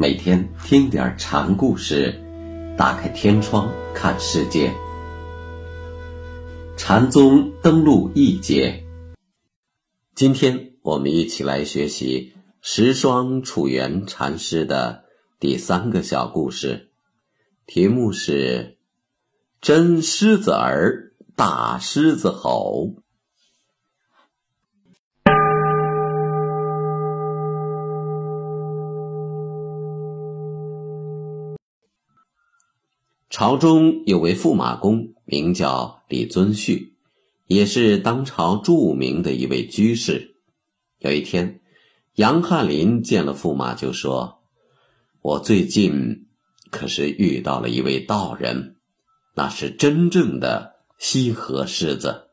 每天听点禅故事，打开天窗看世界。禅宗登陆一节，今天我们一起来学习十双楚原禅师的第三个小故事，题目是“真狮子儿，大狮子吼”。朝中有位驸马公，名叫李遵顼，也是当朝著名的一位居士。有一天，杨翰林见了驸马，就说：“我最近可是遇到了一位道人，那是真正的西河狮子。”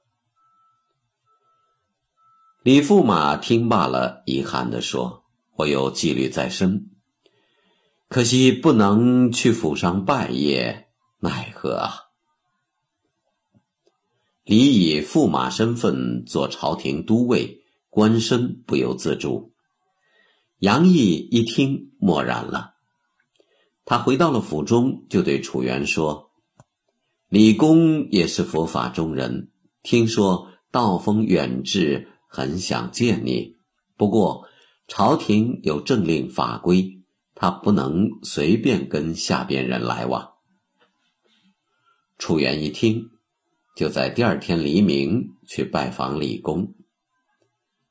李驸马听罢了，遗憾地说：“我有纪律在身，可惜不能去府上拜谒。”奈何啊！李以驸马身份做朝廷都尉，官身不由自主。杨毅一听，默然了。他回到了府中，就对楚原说：“李公也是佛法中人，听说道风远至，很想见你。不过朝廷有政令法规，他不能随便跟下边人来往。”楚原一听，就在第二天黎明去拜访李公。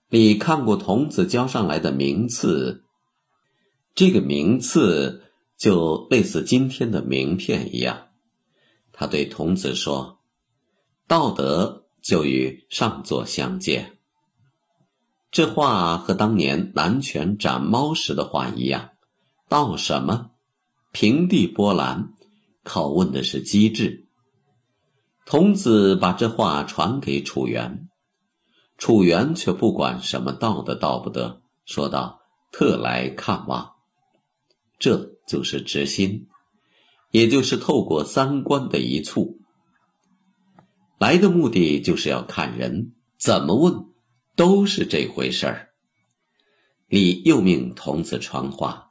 李看过童子交上来的名次，这个名次就类似今天的名片一样。他对童子说：“道德就与上座相见。”这话和当年南拳斩猫时的话一样。道什么？平地波澜，拷问的是机智。童子把这话传给楚原，楚原却不管什么道的道不得，说道：“特来看望。”这就是直心，也就是透过三观的一簇。来的目的就是要看人，怎么问都是这回事儿。李又命童子传话：“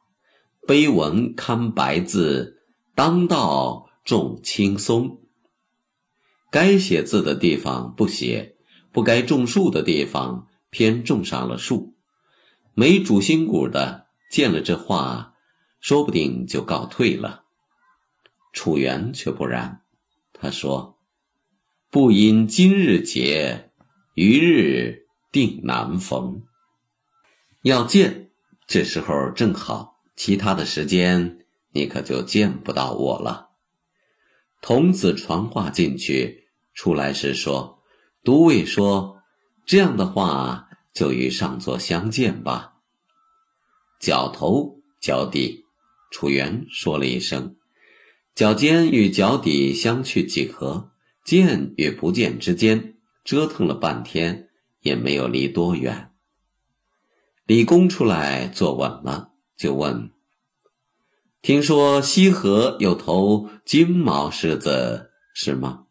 碑文看白字，当道种青松。”该写字的地方不写，不该种树的地方偏种上了树。没主心骨的见了这话，说不定就告退了。楚原却不然，他说：“不因今日结，余日定难逢。要见，这时候正好，其他的时间你可就见不到我了。”童子传话进去。出来时说：“都尉说，这样的话就与上座相见吧。”脚头脚底，楚原说了一声：“脚尖与脚底相去几何？见与不见之间，折腾了半天也没有离多远。”李公出来坐稳了，就问：“听说西河有头金毛狮子，是吗？”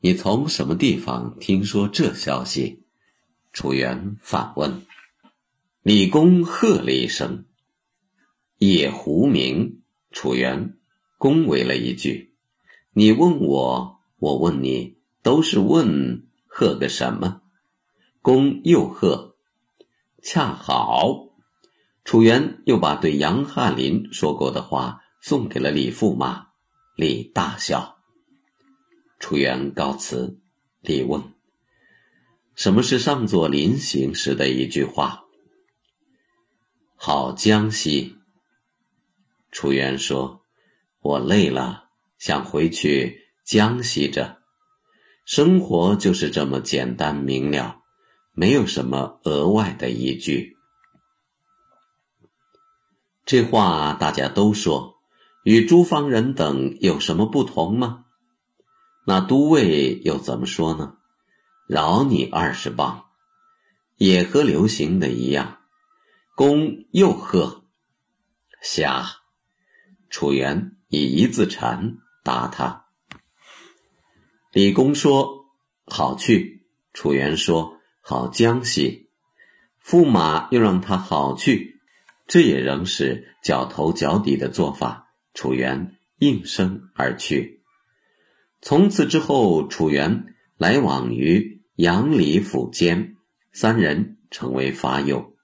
你从什么地方听说这消息？楚原反问。李公喝了一声：“夜狐鸣！”楚原恭维了一句：“你问我，我问你，都是问，喝个什么？”公又喝。恰好，楚原又把对杨翰林说过的话送给了李驸马。李大笑。楚原告辞，李问：“什么是上座临行时的一句话？”好江西。楚原说：“我累了，想回去江西着。生活就是这么简单明了，没有什么额外的依据。”这话大家都说，与诸方人等有什么不同吗？那都尉又怎么说呢？饶你二十磅，也和流行的一样。公又喝，瞎。楚原以一字禅答他。李公说：“好去。”楚原说：“好江西。”驸马又让他好去，这也仍是脚头脚底的做法。楚元应声而去。从此之后，楚元来往于杨李府间，三人成为法友。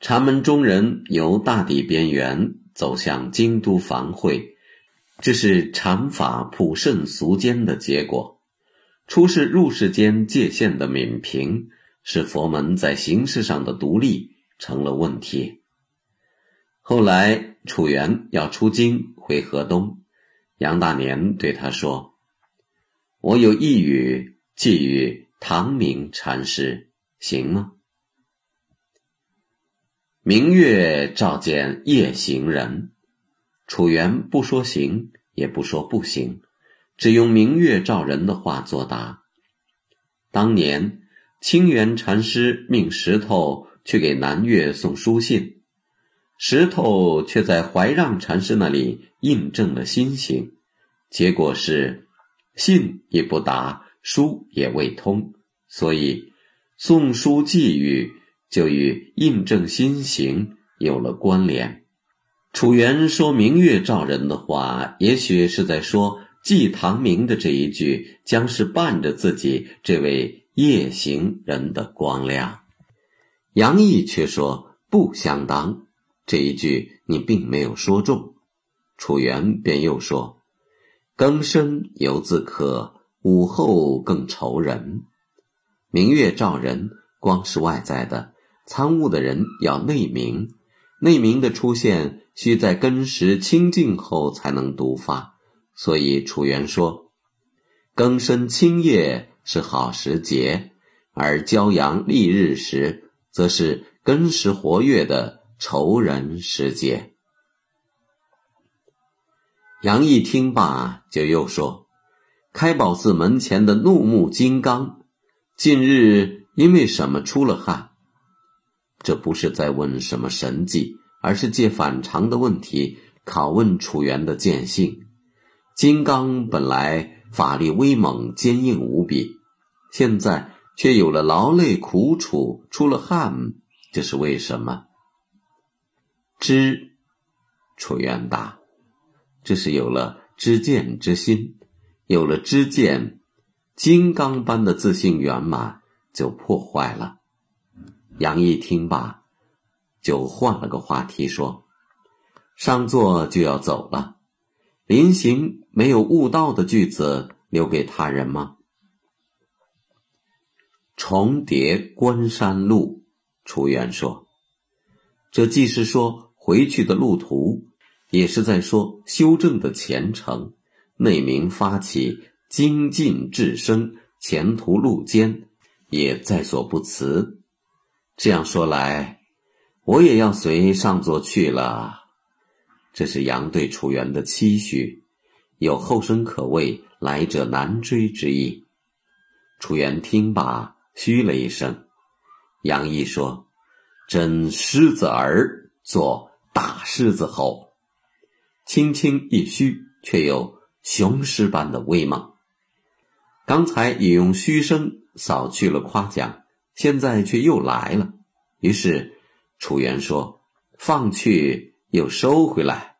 禅门中人由大地边缘走向京都繁会，这是禅法普甚俗间的结果。出世入世间界限的泯平，使佛门在形式上的独立成了问题。后来楚元要出京回河东，杨大年对他说：“我有一语寄予唐明禅师，行吗？”明月照见夜行人，楚原不说行，也不说不行，只用明月照人的话作答。当年清源禅师命石头去给南岳送书信，石头却在怀让禅师那里印证了心行，结果是信也不达，书也未通，所以送书寄语。就与印证心行有了关联。楚原说明月照人的话，也许是在说祭唐明的这一句将是伴着自己这位夜行人的光亮。杨毅却说不相当，这一句你并没有说中。楚原便又说：“更深犹自可，午后更愁人。明月照人，光是外在的。”参悟的人要内明，内明的出现需在根识清净后才能独发。所以楚原说，庚申清夜是好时节，而骄阳丽日时，则是根识活跃的仇人时节。杨毅听罢，就又说：“开宝寺门前的怒目金刚，近日因为什么出了汗？”这不是在问什么神迹，而是借反常的问题拷问楚原的见性。金刚本来法力威猛、坚硬无比，现在却有了劳累苦楚、出了汗，这是为什么？知，楚原答：这是有了知见之心，有了知见，金刚般的自信圆满就破坏了。杨毅听罢，就换了个话题说：“上座就要走了，临行没有悟道的句子留给他人吗？”重叠关山路，楚原说：“这既是说回去的路途，也是在说修正的前程。内明发起，精进至生，前途路艰，也在所不辞。”这样说来，我也要随上座去了。这是杨对楚原的期许，有后生可畏，来者难追之意。楚原听罢，嘘了一声。杨毅说：“真狮子儿做大狮子吼，轻轻一嘘，却有雄狮般的威猛。刚才已用嘘声扫去了夸奖。”现在却又来了，于是楚原说：“放去又收回来。”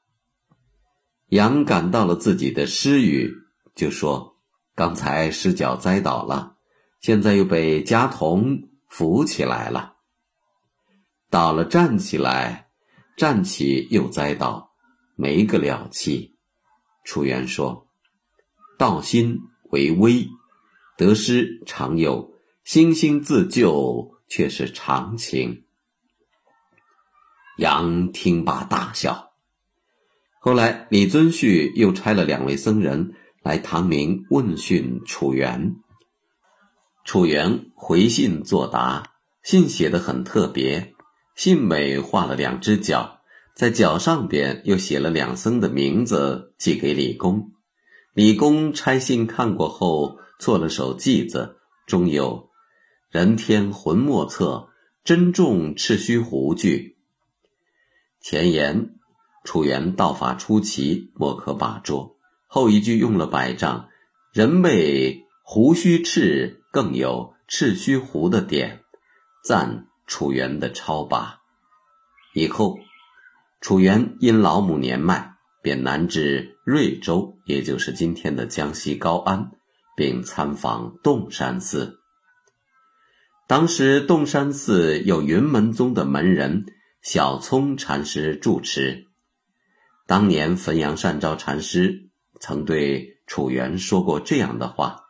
羊感到了自己的失语，就说：“刚才失脚栽倒了，现在又被家童扶起来了。倒了站起来，站起又栽倒，没个了气。”楚原说：“道心为微，得失常有。”星星自救却是常情。杨听罢大笑。后来李遵顼又差了两位僧人来唐明问讯楚原。楚原回信作答，信写的很特别，信尾画了两只脚，在脚上边又写了两僧的名字，寄给李公。李公拆信看过后，做了手记子，中有。人天浑莫测，珍重赤须壶句。前言：楚原道法出奇，莫可把捉。后一句用了百丈，人为胡须赤，更有赤须壶的点，赞楚原的超拔。以后，楚元因老母年迈，便南至瑞州，也就是今天的江西高安，并参访洞山寺。当时洞山寺有云门宗的门人小聪禅师住持。当年汾阳善昭禅师曾对楚元说过这样的话：“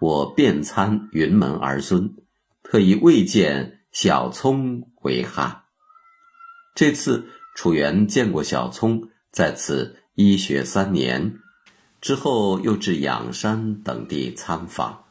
我遍参云门儿孙，特意未见小聪为汉。”这次楚原见过小聪，在此医学三年，之后又至仰山等地参访。